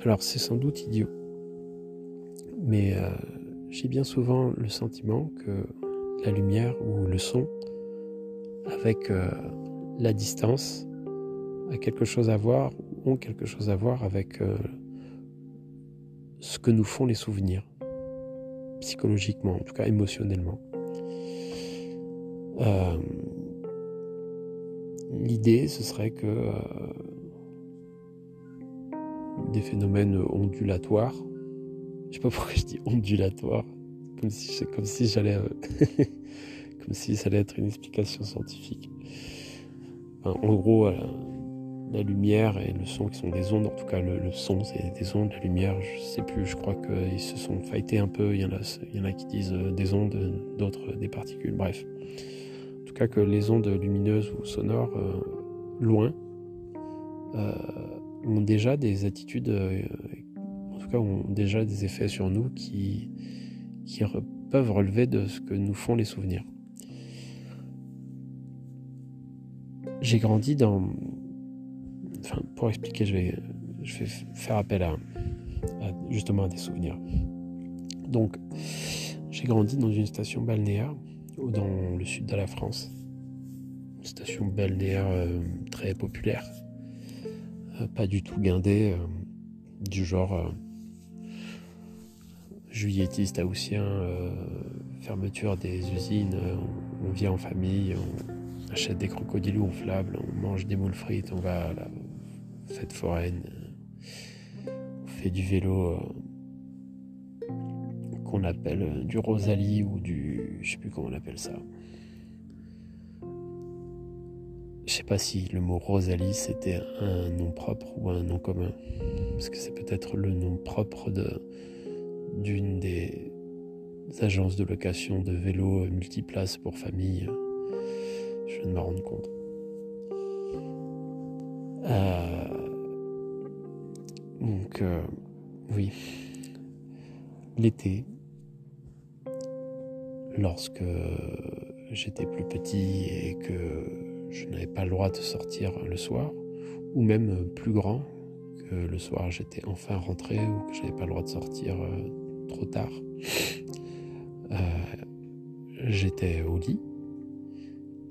Alors c'est sans doute idiot, mais euh, j'ai bien souvent le sentiment que la lumière ou le son, avec euh, la distance, a quelque chose à voir, ont quelque chose à voir avec euh, ce que nous font les souvenirs, psychologiquement, en tout cas émotionnellement. Euh, l'idée, ce serait que des phénomènes ondulatoires, je sais pas pourquoi je dis ondulatoires, comme si, j'allais, euh, comme si ça allait être une explication scientifique. en gros, euh, la lumière et le son qui sont des ondes, en tout cas le, son c'est des ondes, la lumière, je sais plus, je crois qu'ils se sont fightés un peu, il y en a, il y en a qui disent euh, des ondes, d'autres des particules, bref. En tout cas que les ondes lumineuses ou sonores, loin, ont déjà des attitudes, en tout cas ont déjà des effets sur nous qui peuvent relever de ce que nous font les souvenirs. J'ai grandi dans... Pour expliquer, je vais, faire appel à, justement à des souvenirs. Donc, j'ai grandi dans une station balnéaire dans le sud de la France. Une station balnéaire euh, très populaire. Euh, pas du tout guindée, euh, du genre juilletistes haussien, fermeture des usines, euh, on, vient en famille, on achète des crocodiles gonflables, on mange des moules frites, on va à la fête foraine, on fait du vélo euh, qu'on appelle du Rosalie ou du. je sais plus comment on appelle ça. Je sais pas si le mot Rosalie c'était un nom propre ou un nom commun. Parce que c'est peut-être le nom propre d'une des agences de location de vélos multiplaces pour famille. Je viens de me rendre compte. Euh, donc, euh, oui. L'été, lorsque j'étais plus petit et que je n'avais pas le droit de sortir le soir, ou même plus grand, que le soir j'étais enfin rentré ou que j'avais pas le droit de sortir euh, trop tard. Euh, j'étais au lit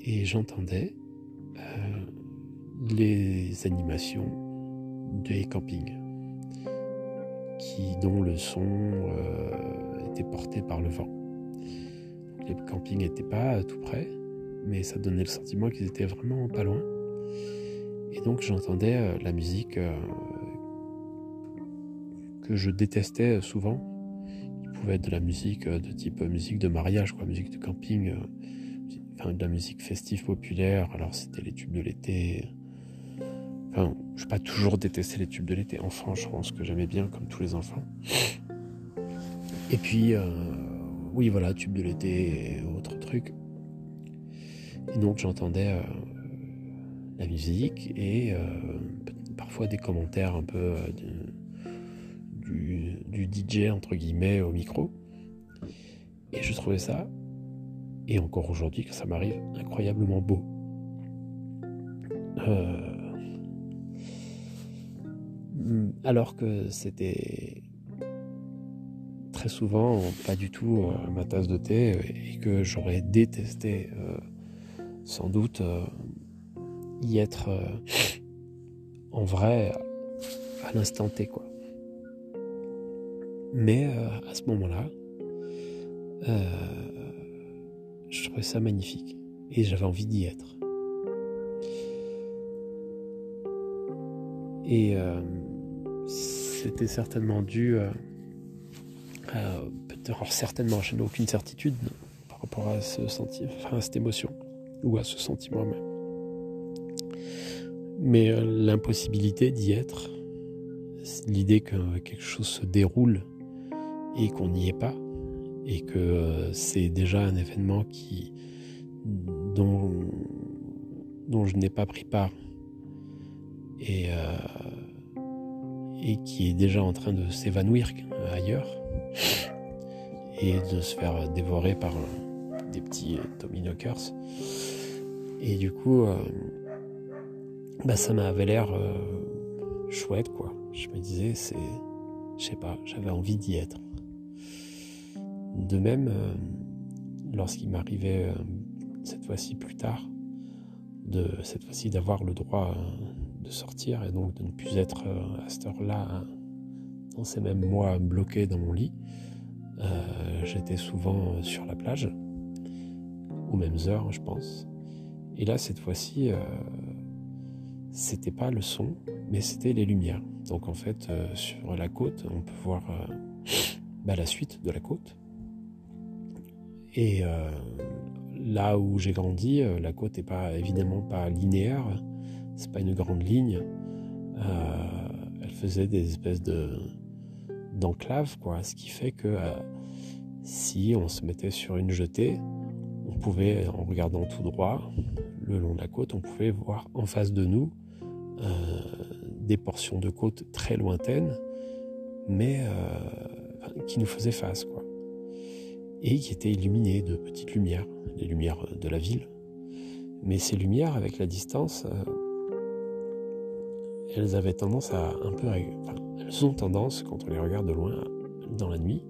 et j'entendais les animations des campings qui, dont le son euh, était porté par le vent. Les campings n'étaient pas tout près, mais ça donnait le sentiment qu'ils étaient vraiment pas loin. Et donc j'entendais la musique que je détestais souvent pouvait être de la musique euh, de type euh, musique de mariage, quoi, musique de camping, euh, enfin de la musique festive populaire. Alors c'était les tubes de l'été. Enfin, je n'ai pas toujours détesté les tubes de l'été. Enfant, je pense que j'aimais bien, comme tous les enfants. Et puis, oui, voilà, tubes de l'été et autres trucs. Et donc j'entendais la musique et parfois des commentaires un peu du, DJ entre guillemets au micro. Et je trouvais ça, et encore aujourd'hui que ça m'arrive, incroyablement beau. Euh, alors que c'était très souvent pas du tout euh, ma tasse de thé et que j'aurais détesté euh, sans doute y être en vrai à l'instant T quoi. Mais euh, à ce moment-là, euh, je trouvais ça magnifique et j'avais envie d'y être. Et euh, c'était certainement dû à, peut-être certainement, je n'ai aucune certitude par rapport à ce sentiment, à cette émotion ou à ce sentiment même. Mais l'impossibilité d'y être, l'idée que quelque chose se déroule et qu'on n'y est pas et que euh, c'est déjà un événement qui dont, dont je n'ai pas pris part et, euh, et qui est déjà en train de s'évanouir ailleurs et de se faire dévorer par des petits Tommy Knockers. Et du coup, bah, ça m'avait l'air chouette, quoi. Je me disais, c'est. Je sais pas, j'avais envie d'y être. De même, lorsqu'il m'arrivait cette fois-ci plus tard, de cette fois-ci d'avoir le droit de sortir et donc de ne plus être à cette heure-là dans ces mêmes mois bloqué dans mon lit. J'étais souvent sur la plage, aux mêmes heures, je pense. Et là, cette fois-ci, c'était pas le son, mais c'était les lumières. Donc en fait, euh, sur la côte, on peut voir euh, bah, la suite de la côte. Et euh, là où j'ai grandi, la côte n'est pas évidemment pas linéaire, c'est pas une grande ligne. elle faisait des espèces de d'enclaves, quoi. Ce qui fait que si on se mettait sur une jetée, on pouvait, en regardant tout droit le long de la côte, on pouvait voir en face de nous euh, des portions de côte très lointaines, mais euh, qui nous faisaient face, quoi. Et qui étaient illuminées de petites lumières, les lumières de la ville. Mais ces lumières, avec la distance, euh, elles avaient tendance à un peu, elles ont tendance, quand on les regarde de loin dans la nuit,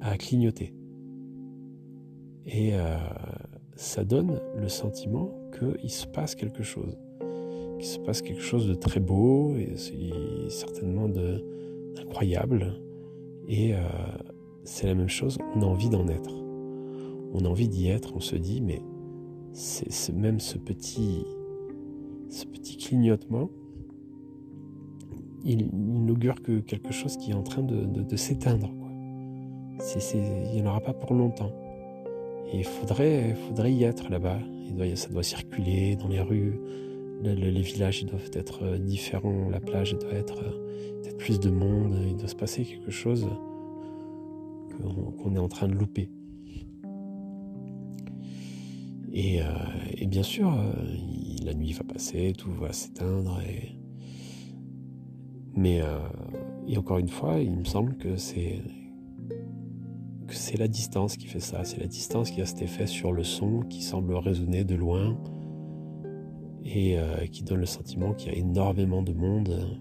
à clignoter. Et ça donne le sentiment qu'il se passe quelque chose qu'il se passe quelque chose de très beau et certainement d'incroyable. Et euh, c'est la même chose, on a envie d'en être. On a envie d'y être, on se dit, mais c'est même ce petit, ce petit clignotement, il, n'augure que quelque chose qui est en train de, s'éteindre. il n'y en aura pas pour longtemps. Et il faudrait, faudrait y être là-bas. Ça doit circuler dans les rues, les villages doivent être euh, différents, la plage doit être euh, plus de monde, il doit se passer quelque chose qu'on est en train de louper. Et, euh, bien sûr, la nuit va passer, tout va s'éteindre. Mais et encore une fois, il me semble que c'est que c'est la distance qui fait ça. C'est la distance qui a cet effet sur le son qui semble résonner de loin et euh, qui donne le sentiment qu'il y a énormément de monde,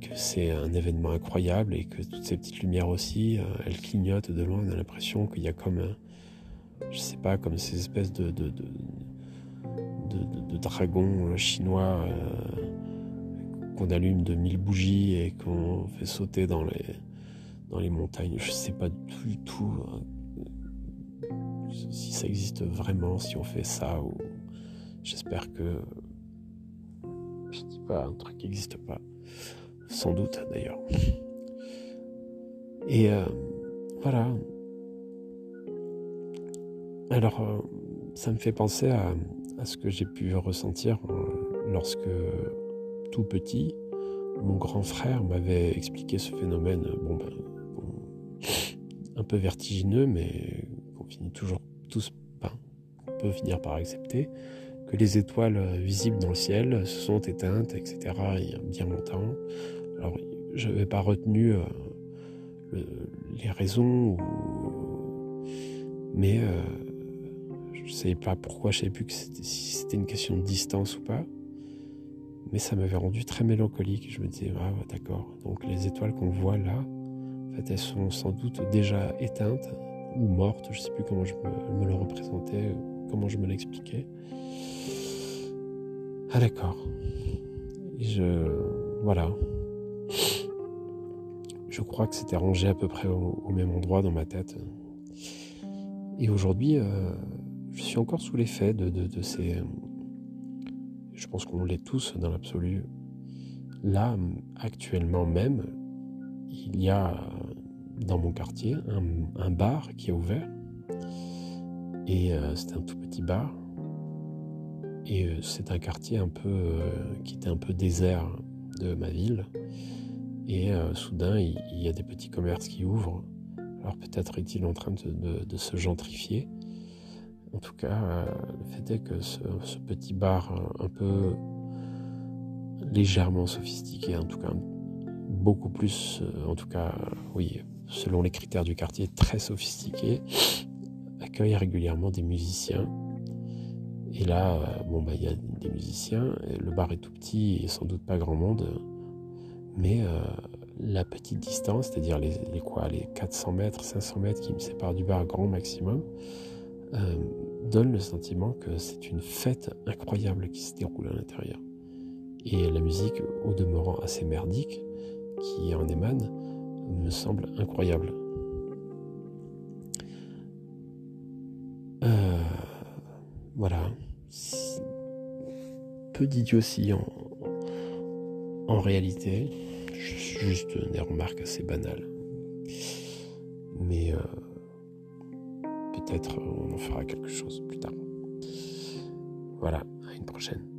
que c'est un événement incroyable et que toutes ces petites lumières aussi, euh, elles clignotent de loin. On a l'impression qu'il y a comme, je sais pas, comme ces espèces de, de, de, dragons chinois euh, qu'on allume de mille bougies et qu'on fait sauter dans les, dans les montagnes. Je sais pas du tout si ça existe vraiment, si on fait ça, ou j'espère que je pas un truc qui n'existe pas, sans doute d'ailleurs. Et euh, voilà. Alors, euh, ça me fait penser à, ce que j'ai pu ressentir euh, lorsque, tout petit, mon grand frère m'avait expliqué ce phénomène, bon, ben, un peu vertigineux, mais qu'on finit toujours tous, ben, on peut finir par accepter que les étoiles visibles dans le ciel se sont éteintes, etc. il y a bien longtemps. Alors, je n'avais pas retenu euh, les raisons, mais euh, je ne savais pas pourquoi, je ne savais plus que si c'était une question de distance ou pas. Mais ça m'avait rendu très mélancolique. Je me disais, ah, d'accord, donc les étoiles qu'on voit là, en fait, elles sont sans doute déjà éteintes ou morte, je sais plus comment je me, le représentais, comment je me l'expliquais. Ah d'accord. Je voilà. Je crois que c'était rangé à peu près au, même endroit dans ma tête. Et aujourd'hui, euh, je suis encore sous l'effet de, ces. Je pense qu'on l'est tous dans l'absolu. Là, actuellement même, il y a dans mon quartier un, bar qui est ouvert. Et euh, c'est un tout petit bar. Et euh, c'est un quartier un peu euh, qui était un peu désert de ma ville. Et soudain, il, y a des petits commerces qui ouvrent. Alors peut-être est-il en train de, se gentrifier. En tout cas, le fait est que ce, petit bar un peu légèrement sophistiqué, en tout cas beaucoup plus, en tout cas, oui, selon les critères du quartier, très sophistiqué, accueille régulièrement des musiciens. Et là, euh, bon, bah, il y a des musiciens, le bar est tout petit et sans doute pas grand monde, mais euh, la petite distance, c'est-à-dire les, quoi, les 400 mètres, 500 mètres qui me séparent du bar grand maximum, euh, donne le sentiment que c'est une fête incroyable qui se déroule à l'intérieur. Et la musique, au demeurant assez merdique, qui en émane, me semble incroyable. Euh, voilà. Peu d'idiotie en, en réalité. Juste des remarques assez banales. Mais euh, peut-être on en fera quelque chose plus tard. Voilà, à une prochaine.